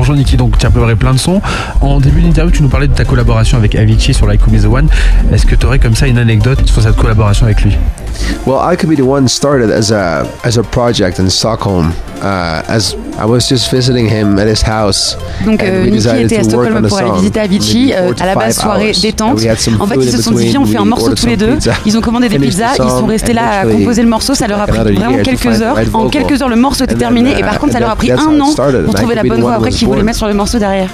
bonjour Niki, donc tu as préparé plein de sons. En début d'interview, tu nous parlais de ta collaboration avec Avicii sur Like Me One. Est-ce que tu aurais comme ça une anecdote sur cette collaboration avec lui? Well, I Could Be The One started as a, as a project in Stockholm. Uh, as I was just visiting him at his house. Donc euh, Nicky était à Stockholm pour aller visiter Avicii, euh, à la base soirée détente. En fait, ils se sont dit, on fait un morceau tous les deux. Ils ont commandé des pizzas, ils sont restés là à composer le morceau. Ça leur a pris vraiment quelques heures. En quelques heures, le morceau était terminé. Et par contre, ça leur a pris un an pour trouver la bonne voix après qu'ils voulaient mettre sur le morceau derrière.